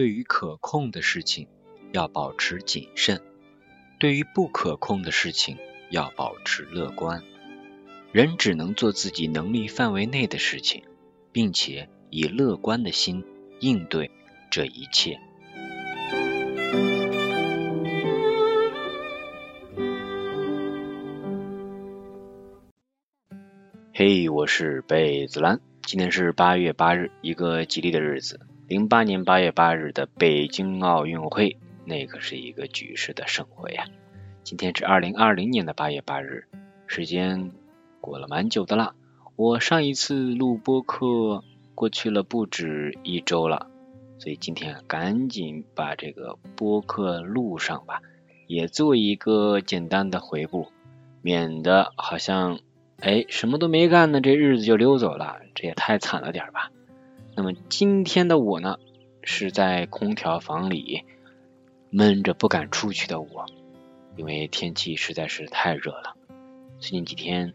对于可控的事情要保持谨慎，对于不可控的事情要保持乐观。人只能做自己能力范围内的事情，并且以乐观的心应对这一切。嘿，我是贝子兰，今天是八月八日，一个吉利的日子。零八年八月八日的北京奥运会，那可是一个举世的盛会呀。今天是二零二零年的八月八日，时间过了蛮久的了。我上一次录播课过去了不止一周了，所以今天赶紧把这个播客录上吧，也做一个简单的回顾，免得好像。哎，什么都没干呢，这日子就溜走了，这也太惨了点吧。那么今天的我呢，是在空调房里闷着不敢出去的我，因为天气实在是太热了。最近几天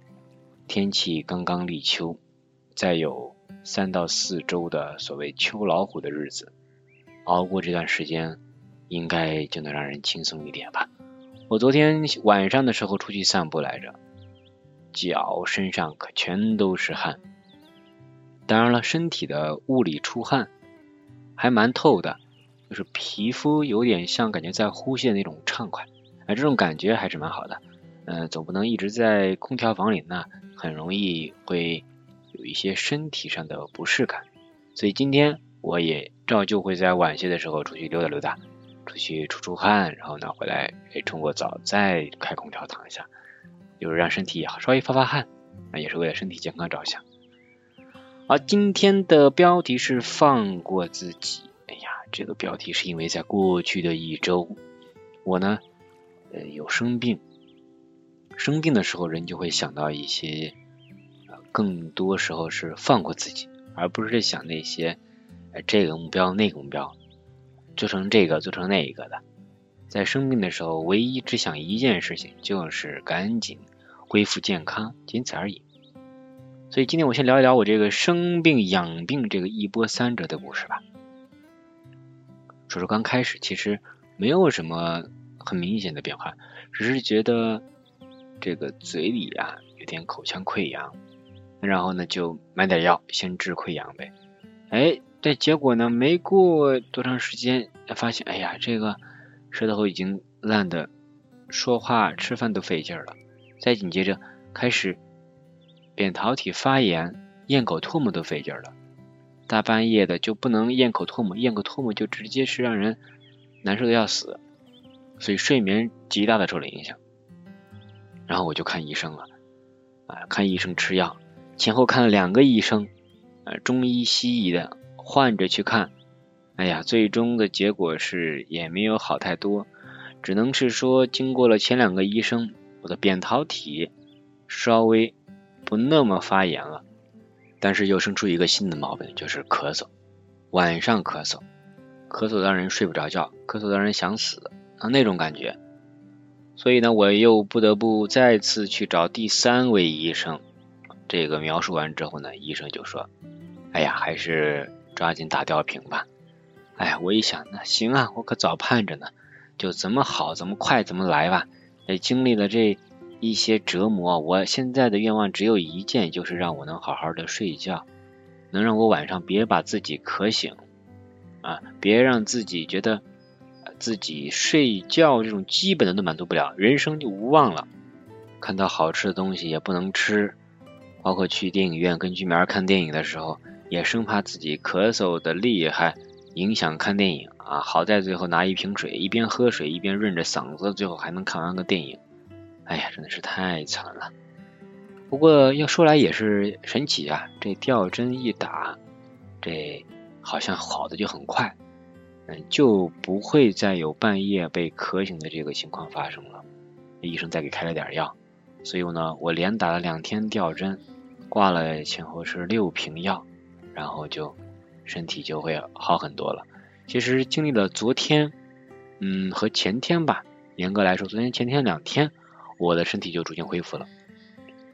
天气刚刚立秋，再有三到四周的所谓秋老虎的日子，熬过这段时间，应该就能让人轻松一点吧。我昨天晚上的时候出去散步来着。脚身上可全都是汗，当然了，身体的物理出汗还蛮透的，就是皮肤有点像感觉在呼吸的那种畅快，哎，这种感觉还是蛮好的。嗯，总不能一直在空调房里呢，很容易会有一些身体上的不适感。所以今天我也照旧会在晚些的时候出去溜达溜达，出去出出汗，然后呢回来冲个澡，再开空调躺一下。就是让身体稍微发发汗，那也是为了身体健康着想。而今天的标题是放过自己。哎呀，这个标题是因为在过去的一周，我呢，呃，有生病。生病的时候，人就会想到一些，更多时候是放过自己，而不是想那些，这个目标那个目标，做成这个做成那一个的。在生病的时候，唯一只想一件事情，就是赶紧恢复健康，仅此而已。所以今天我先聊一聊我这个生病养病这个一波三折的故事吧。说说刚开始，其实没有什么很明显的变化，只是觉得这个嘴里啊有点口腔溃疡，然后呢就买点药先治溃疡呗。哎，但结果呢没过多长时间，发现哎呀这个。舌头已经烂的，说话吃饭都费劲了。再紧接着开始扁桃体发炎，咽口唾沫都费劲了。大半夜的就不能咽口唾沫，咽口唾沫就直接是让人难受的要死，所以睡眠极大的受了影响。然后我就看医生了，啊，看医生吃药，前后看了两个医生，啊，中医西医的，换着去看。哎呀，最终的结果是也没有好太多，只能是说经过了前两个医生，我的扁桃体稍微不那么发炎了，但是又生出一个新的毛病，就是咳嗽，晚上咳嗽，咳嗽让人睡不着觉，咳嗽让人想死啊那种感觉，所以呢，我又不得不再次去找第三位医生。这个描述完之后呢，医生就说：“哎呀，还是抓紧打吊瓶吧。”哎，我一想，那行啊，我可早盼着呢，就怎么好怎么快怎么来吧。哎，经历了这一些折磨，我现在的愿望只有一件，就是让我能好好的睡觉，能让我晚上别把自己渴醒啊，别让自己觉得自己睡觉这种基本的都满足不了，人生就无望了。看到好吃的东西也不能吃，包括去电影院跟居民看电影的时候，也生怕自己咳嗽的厉害。影响看电影啊！好在最后拿一瓶水，一边喝水一边润着嗓子，最后还能看完个电影。哎呀，真的是太惨了。不过要说来也是神奇啊，这吊针一打，这好像好的就很快，嗯，就不会再有半夜被咳醒的这个情况发生了。医生再给开了点药，所以呢，我连打了两天吊针，挂了前后是六瓶药，然后就。身体就会好很多了。其实经历了昨天，嗯，和前天吧，严格来说，昨天前天两天，我的身体就逐渐恢复了。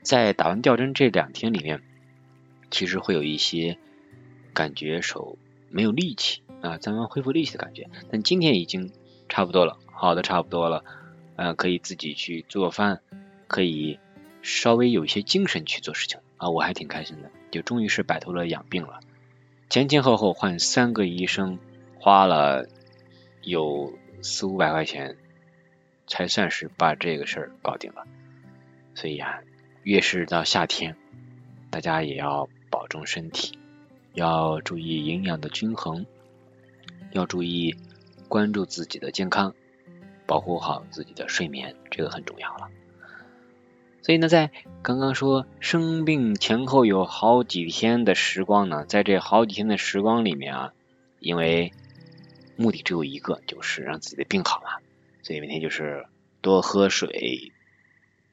在打完吊针这两天里面，其实会有一些感觉手没有力气啊，慢慢恢复力气的感觉。但今天已经差不多了，好的差不多了，呃，可以自己去做饭，可以稍微有一些精神去做事情啊，我还挺开心的，就终于是摆脱了养病了。前前后后换三个医生，花了有四五百块钱，才算是把这个事儿搞定了。所以啊，越是到夏天，大家也要保重身体，要注意营养的均衡，要注意关注自己的健康，保护好自己的睡眠，这个很重要了。所以呢，在刚刚说生病前后有好几天的时光呢，在这好几天的时光里面啊，因为目的只有一个，就是让自己的病好嘛，所以每天就是多喝水。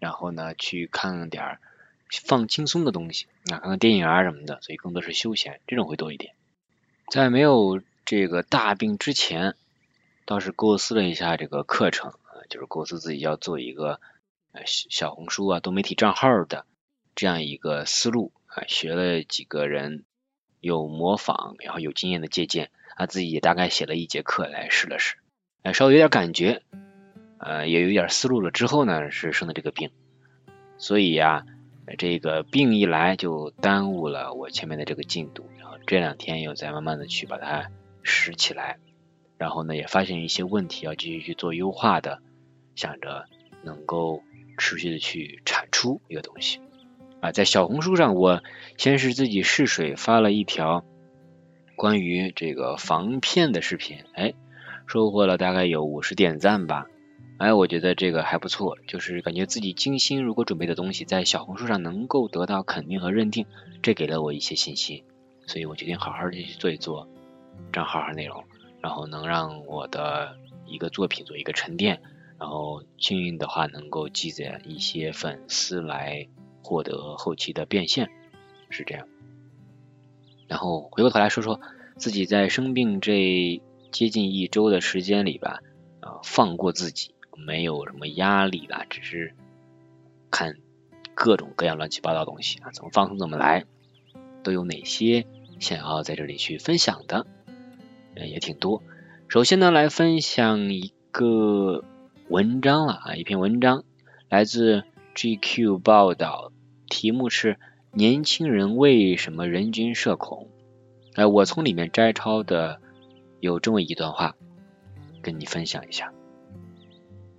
然后呢，去看点儿放轻松的东西，啊，看看电影啊什么的，所以更多是休闲，这种会多一点。在没有这个大病之前，倒是构思了一下这个课程，啊，就是构思自己要做一个小红书啊多媒体账号的这样一个思路啊，学了几个人有模仿，然后有经验的借鉴，啊，自己也大概写了一节课来试了试，稍微有点感觉。呃，也有点思路了之后呢，是生的这个病，所以呀，这个病一来就耽误了我前面的这个进度，然后这两天又在慢慢的去把它拾起来，然后呢也发现一些问题要继续去做优化的，想着能够持续的去产出一个东西啊，在小红书上我先是自己试水发了一条关于这个防骗的视频，哎，收获了大概有五十点赞吧。哎，我觉得这个还不错，就是感觉自己精心如果准备的东西，在小红书上能够得到肯定和认定，这给了我一些信心，所以我决定好好的去做一做账号和内容，然后能让我的一个作品做一个沉淀，然后幸运的话能够积攒一些粉丝来获得后期的变现，是这样。然后回过头来说说自己在生病这接近一周的时间里吧，啊，放过自己。没有什么压力啦，只是看各种各样乱七八糟东西啊，怎么放松怎么来，都有哪些想要在这里去分享的，也挺多。首先呢，来分享一个文章了啊，一篇文章来自 GQ 报道，题目是年轻人为什么人均社恐？哎，我从里面摘抄的有这么一段话，跟你分享一下。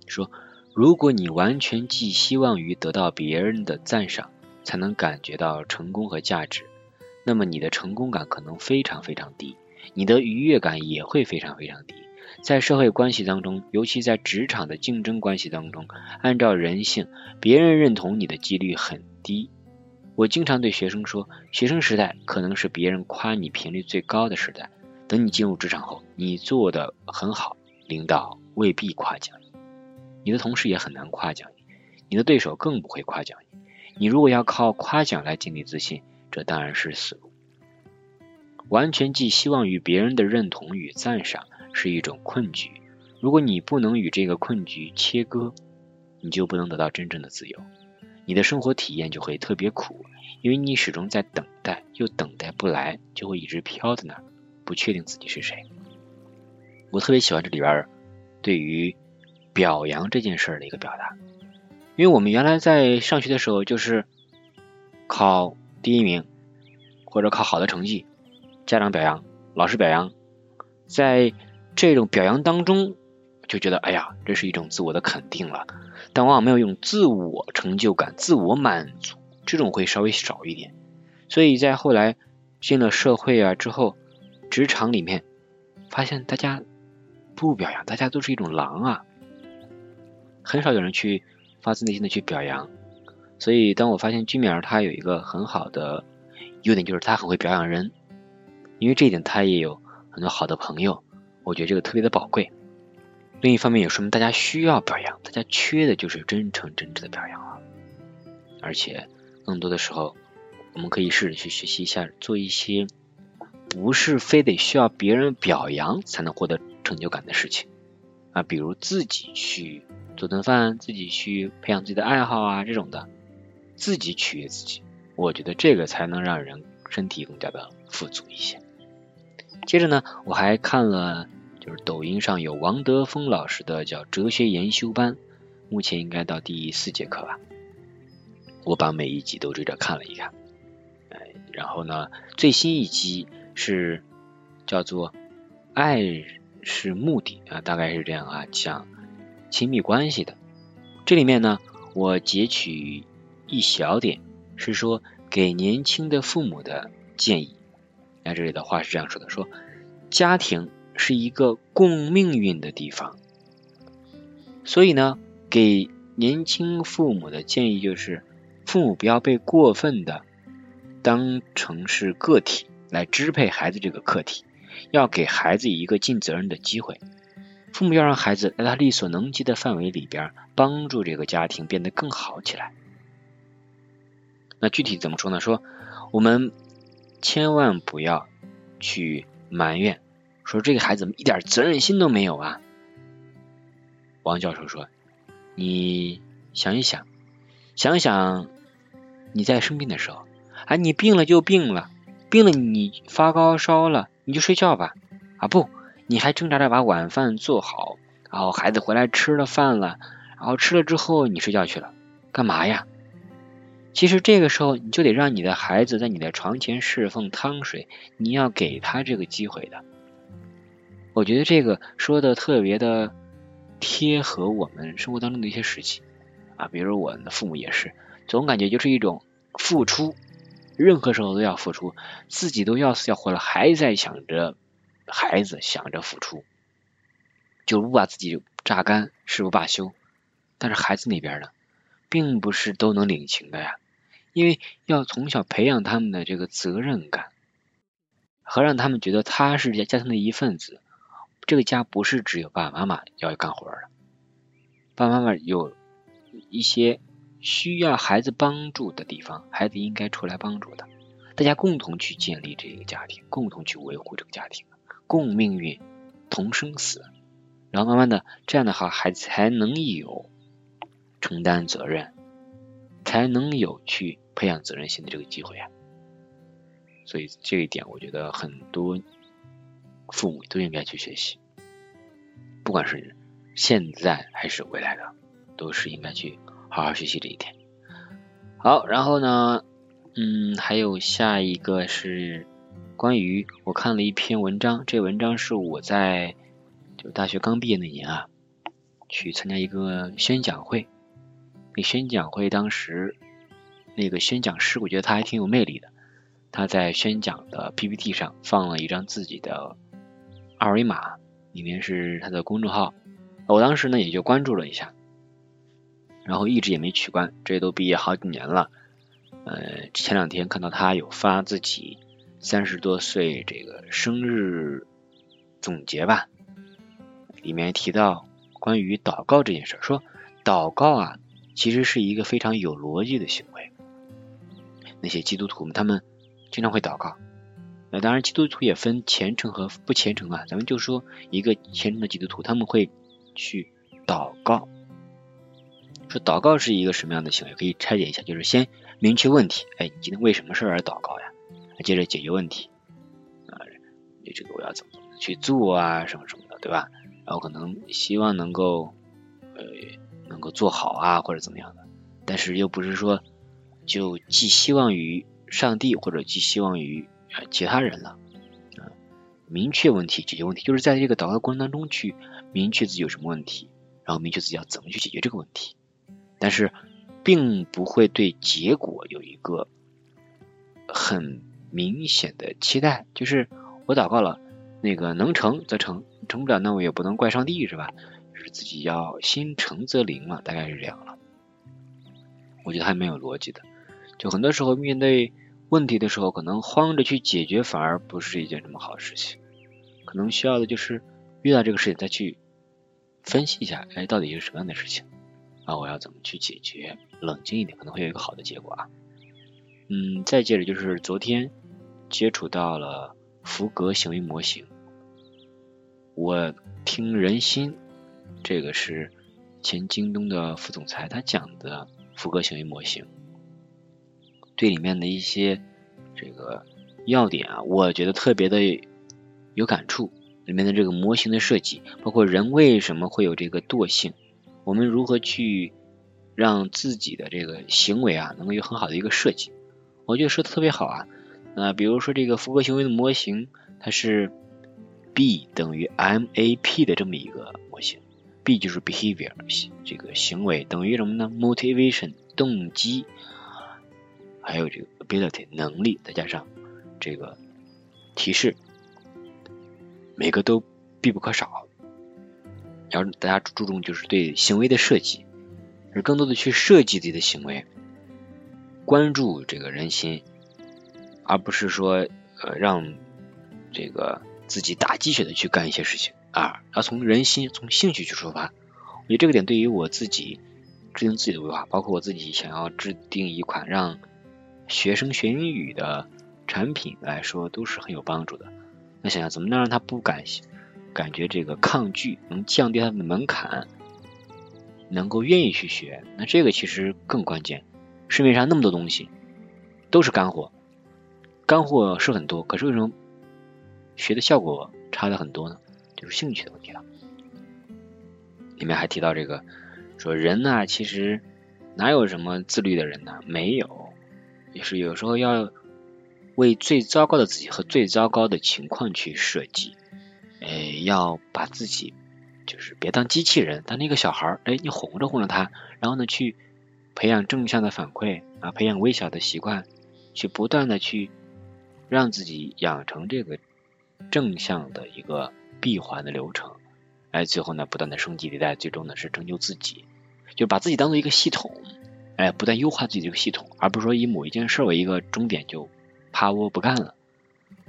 说，如果你完全寄希望于得到别人的赞赏，才能感觉到成功和价值，那么你的成功感可能非常非常低，你的愉悦感也会非常非常低。在社会关系当中，尤其在职场的竞争关系当中，按照人性，别人认同你的几率很低。我经常对学生说，学生时代可能是别人夸你频率最高的时代。等你进入职场后，你做的很好，领导未必夸奖。你的同事也很难夸奖你，你的对手更不会夸奖你。你如果要靠夸奖来建立自信，这当然是死路。完全寄希望于别人的认同与赞赏是一种困局。如果你不能与这个困局切割，你就不能得到真正的自由。你的生活体验就会特别苦，因为你始终在等待，又等待不来，就会一直飘在那儿，不确定自己是谁。我特别喜欢这里边对于。表扬这件事的一个表达，因为我们原来在上学的时候就是考第一名或者考好的成绩，家长表扬，老师表扬，在这种表扬当中就觉得哎呀，这是一种自我的肯定了，但往往没有用自我成就感、自我满足，这种会稍微少一点。所以在后来进了社会啊之后，职场里面发现大家不表扬，大家都是一种狼啊。很少有人去发自内心的去表扬，所以当我发现居米儿他有一个很好的优点，就是他很会表扬人，因为这一点他也有很多好的朋友，我觉得这个特别的宝贵。另一方面也说明大家需要表扬，大家缺的就是真诚真挚的表扬啊。而且更多的时候，我们可以试着去学习一下，做一些不是非得需要别人表扬才能获得成就感的事情啊，比如自己去。做顿饭，自己去培养自己的爱好啊，这种的，自己取悦自己，我觉得这个才能让人身体更加的富足一些。接着呢，我还看了，就是抖音上有王德峰老师的叫哲学研修班，目前应该到第四节课吧。我把每一集都追着看了一看，哎，然后呢，最新一集是叫做“爱是目的”啊，大概是这样啊，讲亲密关系的。这里面呢，我截取一小点，是说给年轻的父母的建议。那这里的话是这样说的：说家庭是一个共命运的地方，所以呢，给年轻父母的建议就是，父母不要被过分的当成是个体来支配孩子这个课题，要给孩子一个尽责任的机会。父母要让孩子在他力所能及的范围里边，帮助这个家庭变得更好起来。那具体怎么说呢？说我们。千万不要去埋怨，说这个孩子一点责任心都没有啊。王教授说：“你想一想，想想你在生病的时候，啊，你病了就病了，病了你发高烧了，你就睡觉吧。啊不，你还挣扎着把晚饭做好，然后孩子回来吃了饭了，然后吃了之后你睡觉去了，干嘛呀？”其实这个时候，你就得让你的孩子在你的床前侍奉汤水，你要给他这个机会的。我觉得这个说的特别的贴合我们生活当中的一些事情啊，比如我的父母也是，总感觉就是一种付出，任何时候都要付出，自己都要死要活了，还在想着孩子，想着付出，就不把自己榨干，誓不罢休。但是孩子那边呢？并不是都能领情的呀，因为要从小培养他们的这个责任感，和让他们觉得他是家庭的一份子。这个家不是只有爸爸妈妈要干活的，爸爸妈妈有一些需要孩子帮助的地方，孩子应该出来帮助的。大家共同去建立这个家庭，共同去维护这个家庭，共命运，同生死。然后慢慢的，这样的话，孩子才能有。承担责任，才能有去培养责任心的这个机会啊！所以这一点，我觉得很多父母都应该去学习，不管是现在还是未来的，都是应该去好好学习这一点。好，然后呢，嗯，还有下一个是关于我看了一篇文章，这文章是我在就大学刚毕业那年啊，去参加一个宣讲会。那宣讲会当时，那个宣讲师，我觉得他还挺有魅力的。他在宣讲的 PPT 上放了一张自己的二维码，里面是他的公众号。我当时呢也就关注了一下，然后一直也没取关。这都毕业好几年了，呃，前两天看到他有发自己三十多岁这个生日总结吧，里面提到关于祷告这件事儿，说祷告啊。其实是一个非常有逻辑的行为。那些基督徒们，他们经常会祷告。那当然，基督徒也分虔诚和不虔诚啊。咱们就说一个虔诚的基督徒，他们会去祷告。说祷告是一个什么样的行为？可以拆解一下，就是先明确问题。哎，你今天为什么事而祷告呀？接着解决问题。啊，这个我要怎么怎么去做啊？什么什么的，对吧？然后可能希望能够呃。能够做好啊，或者怎么样的，但是又不是说就寄希望于上帝或者寄希望于其他人了啊。明确问题，解决问题，就是在这个祷告过程当中去明确自己有什么问题，然后明确自己要怎么去解决这个问题。但是并不会对结果有一个很明显的期待，就是我祷告了，那个能成则成，成不了那我也不能怪上帝，是吧？就是自己要心诚则灵嘛，大概是这样了。我觉得还蛮有逻辑的。就很多时候面对问题的时候，可能慌着去解决，反而不是一件什么好事情。可能需要的就是遇到这个事情再去分析一下，哎，到底是什么样的事情啊？我要怎么去解决？冷静一点，可能会有一个好的结果啊。嗯，再接着就是昨天接触到了福格行为模型，我听人心。这个是前京东的副总裁，他讲的福格行为模型，对里面的一些这个要点啊，我觉得特别的有感触。里面的这个模型的设计，包括人为什么会有这个惰性，我们如何去让自己的这个行为啊，能够有很好的一个设计，我觉得说的特别好啊。那比如说这个福格行为的模型，它是 B 等于 MAP 的这么一个模型，B 就是 behavior 这个行为等于什么呢？motivation 动机，还有这个 ability 能力，再加上这个提示。每个都必不可少，然后大家注重就是对行为的设计，而更多的去设计自己的行为，关注这个人心，而不是说呃让这个自己打鸡血的去干一些事情啊，要从人心从兴趣去出发。我觉得这个点对于我自己制定自己的规划，包括我自己想要制定一款让学生学英语的产品来说，都是很有帮助的。那想想怎么能让他不感兴感觉这个抗拒，能降低他的门槛，能够愿意去学？那这个其实更关键。市面上那么多东西都是干货，干货是很多，可是为什么学的效果差的很多呢？就是兴趣的问题了。里面还提到这个，说人呢，其实哪有什么自律的人呢？没有，也是有时候要。为最糟糕的自己和最糟糕的情况去设计，哎，要把自己就是别当机器人，当那个小孩儿，哎，你哄着哄着他，然后呢，去培养正向的反馈啊，培养微小的习惯，去不断的去让自己养成这个正向的一个闭环的流程，哎，最后呢，不断的升级迭代，最终呢是成就自己，就把自己当做一个系统，哎，不断优化自己这个系统，而不是说以某一件事为一个终点就。趴窝不干了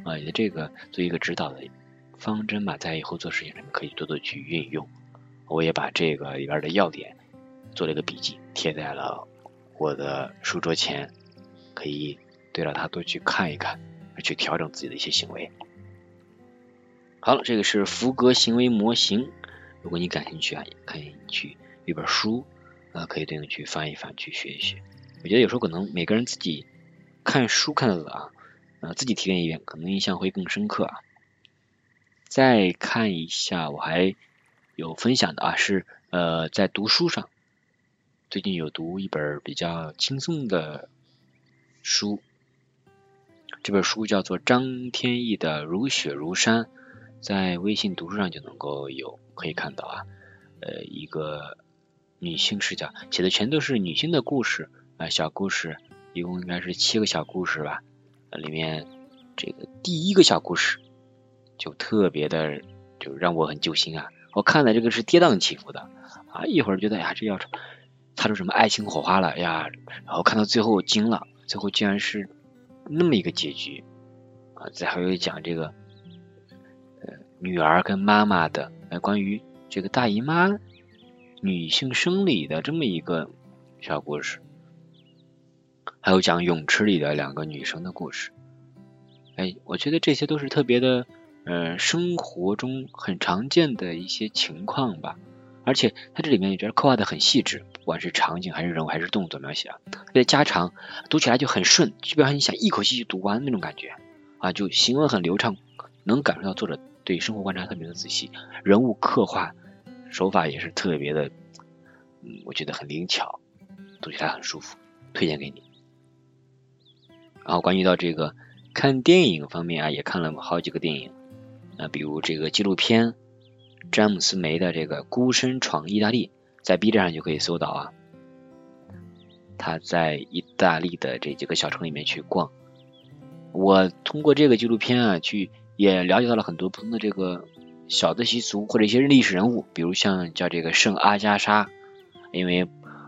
啊！你的这个做一个指导的方针吧，在以后做事情上面可以多多去运用。我也把这个里边的要点做了一个笔记，贴在了我的书桌前，可以对着它多去看一看，去调整自己的一些行为。好了，这个是福格行为模型。如果你感兴趣啊，也可以去一本书啊，可以对应去翻一翻，去学一学。我觉得有时候可能每个人自己。看书看的啊，呃，自己体验一遍，可能印象会更深刻啊。再看一下，我还有分享的啊，是呃，在读书上，最近有读一本比较轻松的书，这本书叫做张天翼的《如雪如山》，在微信读书上就能够有可以看到啊，呃，一个女性视角，写的全都是女性的故事啊，小故事。一共应该是七个小故事吧，里面这个第一个小故事就特别的，就让我很揪心啊！我看了这个是跌宕起伏的啊，一会儿觉得呀这要擦出什么爱情火花了呀，然后看到最后惊了，最后竟然是那么一个结局啊！再还有讲这个呃女儿跟妈妈的呃关于这个大姨妈女性生理的这么一个小故事。还有讲泳池里的两个女生的故事，哎，我觉得这些都是特别的，呃，生活中很常见的一些情况吧。而且它这里面也觉得刻画的很细致，不管是场景还是人物还是动作描写啊，特别家常，读起来就很顺，基本上你想一口气就读完那种感觉啊，就行文很流畅，能感受到作者对生活观察特别的仔细，人物刻画手法也是特别的，嗯，我觉得很灵巧，读起来很舒服，推荐给你。然后关于到这个看电影方面啊，也看了好几个电影啊，比如这个纪录片詹姆斯梅的这个《孤身闯意大利》，在 B 站上就可以搜到啊。他在意大利的这几个小城里面去逛，我通过这个纪录片啊，去也了解到了很多不同的这个小的习俗或者一些历史人物，比如像叫这个圣阿加莎，因为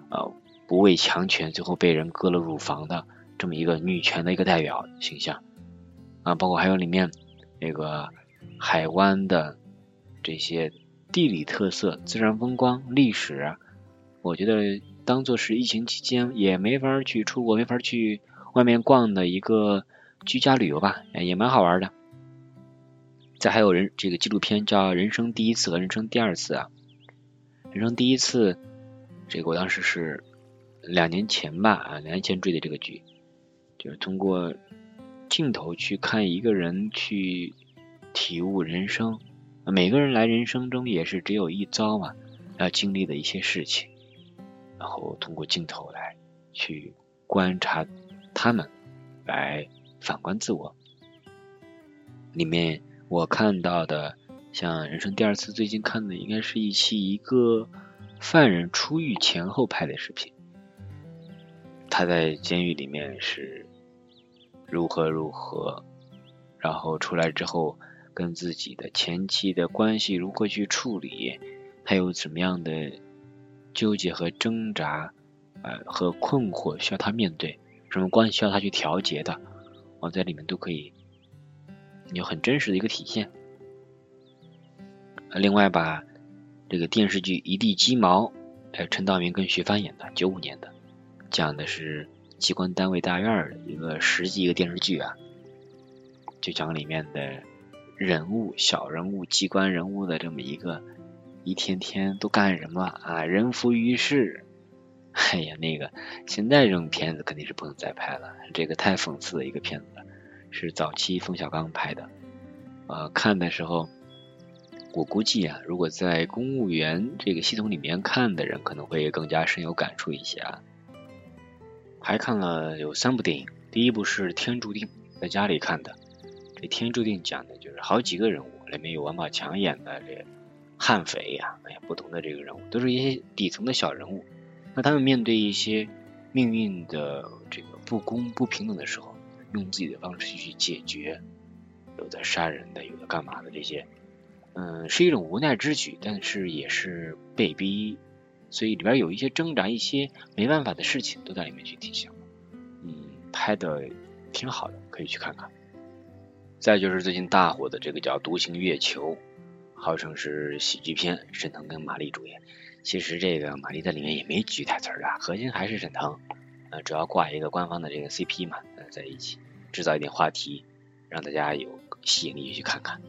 呃不畏强权，最后被人割了乳房的。这么一个女权的一个代表形象啊，包括还有里面那个海湾的这些地理特色、自然风光、历史，我觉得当做是疫情期间也没法去出国、没法去外面逛的一个居家旅游吧，也蛮好玩的。再还有人这个纪录片叫《人生第一次和人生第二次》啊，人生第一次这个我当时是两年前吧啊，两年前追的这个剧。就是通过镜头去看一个人去体悟人生。每个人来人生中也是只有一遭嘛，要经历的一些事情，然后通过镜头来去观察他们，来反观自我。里面我看到的，像人生第二次最近看的，应该是一期一个犯人出狱前后拍的视频，他在监狱里面是如何如何，然后出来之后。跟自己的前妻的关系如何去处理，还有怎么样的纠结和挣扎，呃和困惑需要他面对，什么关系需要他去调节的，我在里面都可以有很真实的一个体现。另外吧，这个电视剧《一地鸡毛》，呃，陈道明跟徐帆演的，九五年的，讲的是机关单位大院的一个实际一个电视剧啊，就讲里面的。人物小人物机关人物的这么一个一天天都干什么啊？人浮于事。哎呀，那个现在这种片子肯定是不能再拍了，这个太讽刺的一个片子了，是早期冯小刚拍的。呃，看的时候，我估计啊，如果在公务员这个系统里面看的人，可能会更加深有感触一些啊。还看了有三部电影，第一部是《天注定》，在家里看的。《天注定》讲的就是好几个人物，里面有王宝强演的这悍匪呀，哎呀，不同的这个人物都是一些底层的小人物。那他们面对一些命运的这个不公不平等的时候，用自己的方式去解决，有的杀人的，有的干嘛的这些，嗯，是一种无奈之举，但是也是被逼，所以里边有一些挣扎，一些没办法的事情都在里面去体现。嗯，拍的挺好的，可以去看看。再就是最近大火的这个叫《独行月球》，号称是喜剧片，沈腾跟马丽主演。其实这个马丽在里面也没几句台词啊，核心还是沈腾，呃，主要挂一个官方的这个 CP 嘛，呃，在一起制造一点话题，让大家有吸引力去看看。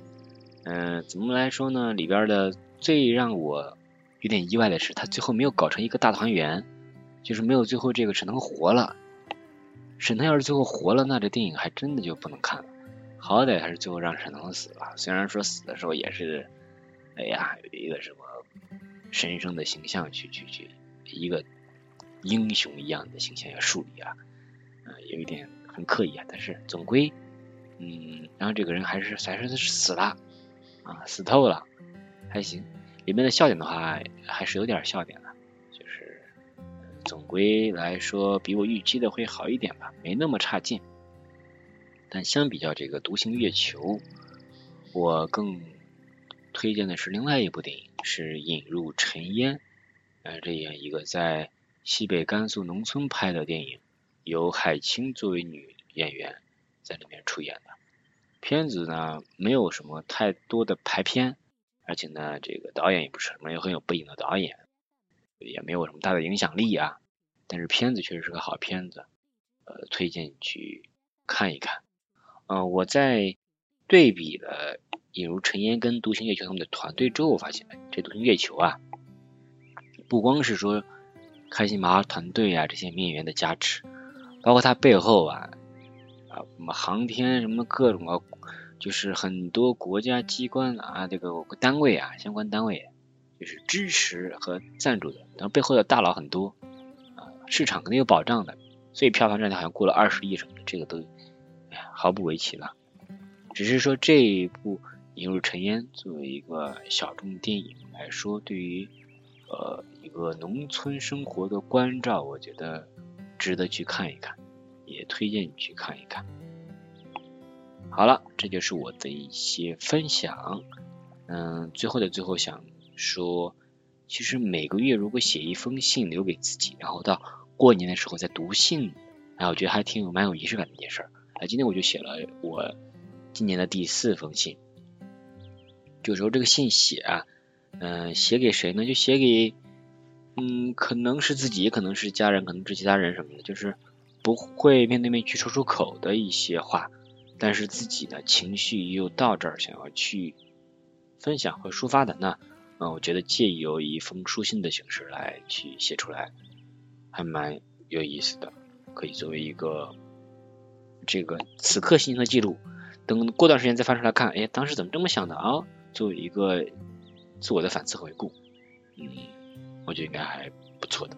嗯，怎么来说呢？里边的最让我有点意外的是，他最后没有搞成一个大团圆，就是没有最后这个沈腾活了。沈腾要是最后活了，那这电影还真的就不能看了。好歹还是最后让沈腾死了，虽然说死的时候也是，哎呀，有一个什么神圣的形象去去去，一个英雄一样的形象要树立啊，嗯，有一点很刻意啊，但是总归，嗯，然后这个人还是还是死了啊，死透了，还行。里面的笑点的话，还是有点笑点的，就是总归来说，比我预期的会好一点吧，没那么差劲。但相比较这个《独行月球》，我更推荐的是另外一部电影，是《引入尘烟》。呃，这样一个在西北甘肃农村拍的电影，由海清作为女演员在里面出演的。片子呢，没有什么太多的排片，而且呢，这个导演也不是什么很有背景的导演，也没有什么大的影响力啊。但是片子确实是个好片子，呃，推荐你去看一看。嗯，我在对比了《引入尘烟》跟《独行月球》他们的团队之后，我发现这《独行月球》啊，不光是说开心麻花团队啊这些演员的加持，包括它背后啊啊什么航天什么各种啊，就是很多国家机关啊这个单位啊相关单位就是支持和赞助的，然后背后的大佬很多啊，市场肯定有保障的，所以票房占比好像过了二十亿什么的，这个都。毫不为奇了，只是说这一部《引入尘烟》作为一个小众电影来说，对于呃一个农村生活的关照，我觉得值得去看一看，也推荐你去看一看。好了，这就是我的一些分享。嗯，最后的最后想说，其实每个月如果写一封信留给自己，然后到过年的时候再读信，哎，我觉得还挺有蛮有仪式感的一件事儿。哎，今天我就写了我今年的第四封信。有时候这个信写啊，嗯，写给谁呢？就写给，嗯，可能是自己，也可能是家人，可能是其他人什么的，就是不会面对面去说出口的一些话，但是自己的情绪又到这儿，想要去分享和抒发的，那，嗯，我觉得借由一封书信的形式来去写出来，还蛮有意思的，可以作为一个。这个此刻心情的记录，等过段时间再翻出来看，哎，当时怎么这么想的啊？作为一个自我的反思回顾，嗯，我觉得应该还不错的。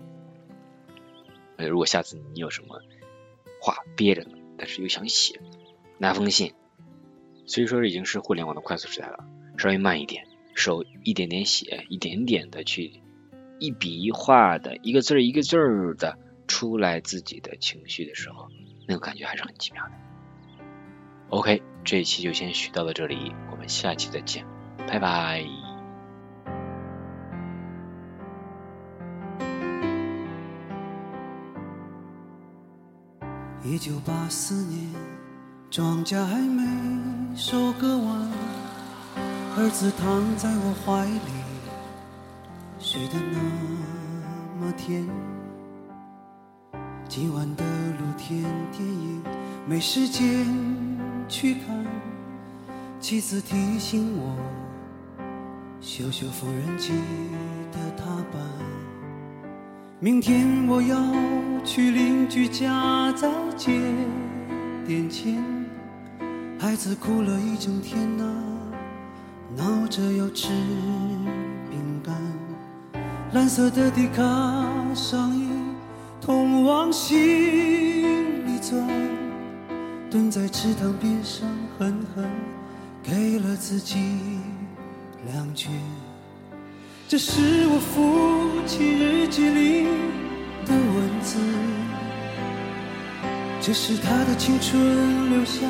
呃，如果下次你有什么话憋着呢，但是又想写，拿封信。所以说已经是互联网的快速时代了，稍微慢一点，手一点点写，一点点的去一笔一画的，一个字儿一个字儿的出来自己的情绪的时候，那个感觉还是很奇妙的。OK，这一期就先学到这里，我们下期再见，拜拜。一九八四年，庄稼还没收割完，儿子躺在我怀里，睡得那么甜。今晚的露天电影没时间去看，妻子提醒我修修缝纫机的踏板。明天我要去邻居家再借点钱。孩子哭了一整天呐、闹着要吃饼干。蓝色的迪卡上痛往心里钻，蹲在池塘边上狠狠给了自己两拳。这是我父亲日记里的文字，这是他的青春留下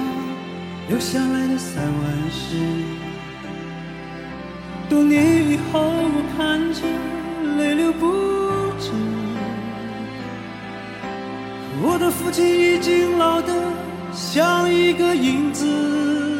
留下来的散文诗。多年以后，我看着泪流不止。我的父亲已经老得像一个影子。